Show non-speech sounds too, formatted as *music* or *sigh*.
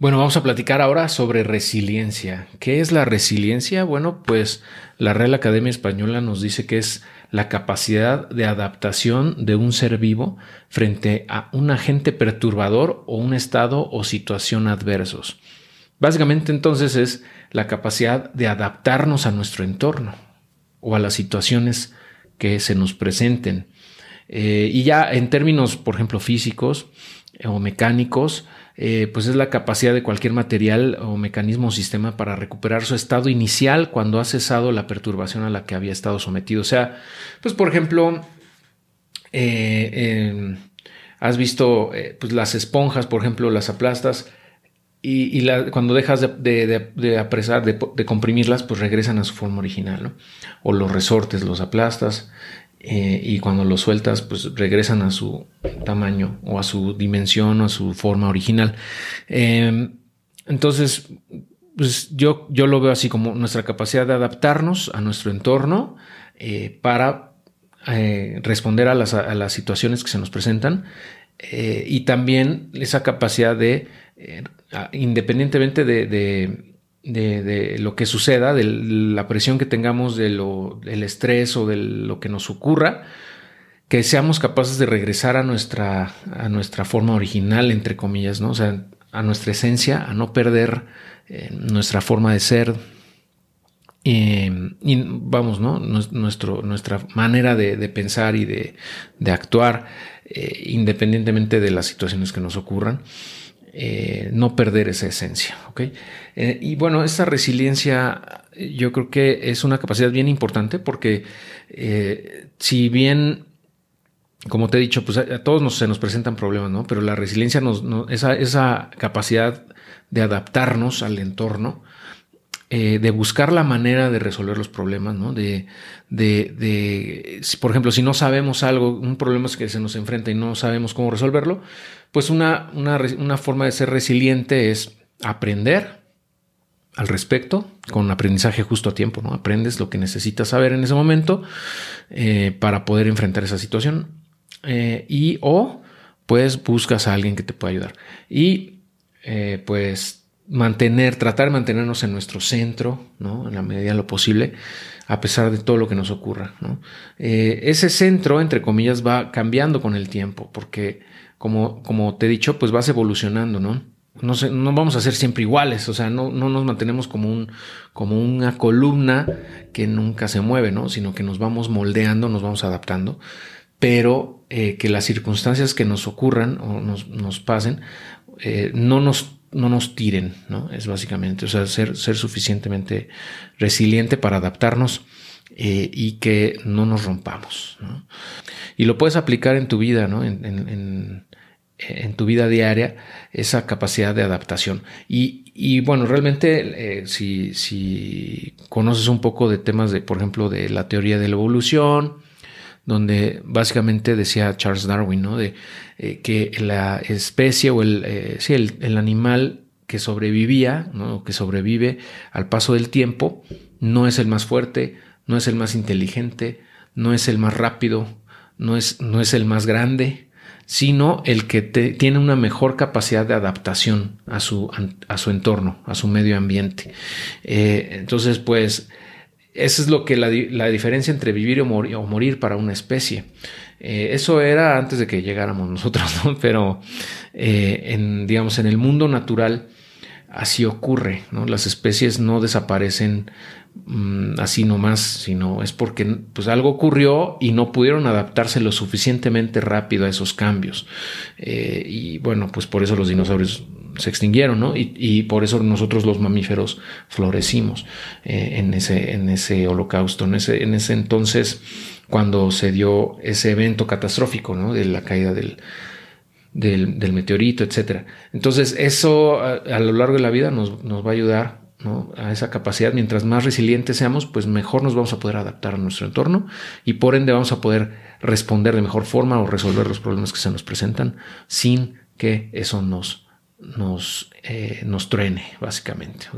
Bueno, vamos a platicar ahora sobre resiliencia. ¿Qué es la resiliencia? Bueno, pues la Real Academia Española nos dice que es la capacidad de adaptación de un ser vivo frente a un agente perturbador o un estado o situación adversos. Básicamente entonces es la capacidad de adaptarnos a nuestro entorno o a las situaciones que se nos presenten. Eh, y ya en términos, por ejemplo, físicos o mecánicos, eh, pues es la capacidad de cualquier material o mecanismo o sistema para recuperar su estado inicial cuando ha cesado la perturbación a la que había estado sometido. O sea, pues por ejemplo, eh, em, has visto eh, pues las esponjas, por ejemplo, las aplastas y, cuando dejas de, apresar, de, comprimirlas, pues regresan a su forma original. O los resortes los aplastas eh, y cuando los sueltas pues regresan a su tamaño o a su dimensión o a su forma original. Em, entonces, pues yo, yo lo veo así como nuestra capacidad de adaptarnos a nuestro entorno eh, para eh, responder a las, a las, situaciones que se nos presentan y también esa capacidad de, independientemente de de, lo que suceda, de la presión que tengamos, de lo, del estrés o de lo que nos ocurra, que seamos capaces de regresar a nuestra, a nuestra forma original, entre comillas, ¿no? O sea, a nuestra esencia, a no perder eh, nuestra forma de ser. y vamos, ¿no? Nuestro, nuestra manera de, pensar y de, actuar, eh, independientemente de las situaciones que nos ocurran. Eh, no perder esa esencia. Eh, y bueno, esa resiliencia yo creo que es una capacidad bien importante porque eh, si bien, como te he dicho, pues a, todos se nos presentan problemas, ¿no? Pero la resiliencia, nos, esa, esa capacidad de adaptarnos al entorno, eh, de buscar la manera de resolver los problemas, ¿no? De, de, de, por ejemplo, si no sabemos algo, un problema es que se nos enfrenta y no sabemos cómo resolverlo, pues una, una, una forma de ser resiliente es aprender al respecto con aprendizaje justo a tiempo, ¿no? Aprendes lo que necesitas saber en ese momento eh, para poder enfrentar esa situación eh, y o pues buscas a alguien que te pueda ayudar y pues mantener, tratar de mantenernos en nuestro centro, ¿no? En la medida de lo posible, a pesar de todo lo que nos ocurra, ¿no? Eh, ese centro, entre comillas, va cambiando con el tiempo, porque como, como te he dicho, pues vas evolucionando, ¿no? No, no vamos a ser siempre iguales, o sea, no, no nos mantenemos como, un, como una columna que nunca se mueve, ¿no? Sino que nos vamos moldeando, nos vamos adaptando, pero eh, que las circunstancias que nos ocurran o nos, nos pasen eh, no nos no nos tiren, ¿no? Es básicamente, o sea, ser, ser suficientemente resiliente para adaptarnos eh, y que no nos rompamos. Y lo puedes aplicar en tu vida, ¿no? En, en, en, tu vida diaria, esa capacidad de adaptación. Y, y bueno, realmente, eh, si, si conoces un poco de temas de, por ejemplo, de la teoría de la evolución, donde básicamente decía Charles Darwin, ¿no? De eh, que la especie o el, eh, sí, el, animal que sobrevivía, ¿no? que sobrevive al paso del tiempo, no es el más fuerte, no es el más inteligente, no es el más rápido, no es, no es el más grande, sino el que tiene una mejor capacidad de adaptación a su, a su entorno, a su medio ambiente. Eh, entonces, pues, eso es lo que la, diferencia entre vivir o morir, para una especie. Eh, eso era antes de que llegáramos nosotros, ¿no? *laughs* Pero eh, en, digamos, en el mundo natural así ocurre, ¿no? Las especies no desaparecen mm, así nomás, sino es porque pues algo ocurrió y no pudieron adaptarse lo suficientemente rápido a esos cambios. Eh, y bueno, pues por eso los dinosaurios se extinguieron, ¿no? Y, por eso nosotros los mamíferos florecimos eh, en, ese, en ese holocausto, en ese, en ese entonces cuando se dio ese evento catastrófico, ¿no? De la caída del, del, meteorito, etc. Entonces eso a, lo largo de la vida nos, nos va a ayudar a esa capacidad. Mientras más resilientes seamos, pues mejor nos vamos a poder adaptar a nuestro entorno y por ende vamos a poder responder de mejor forma o resolver los problemas que se nos presentan sin que eso nos nos, eh, nos truene, básicamente.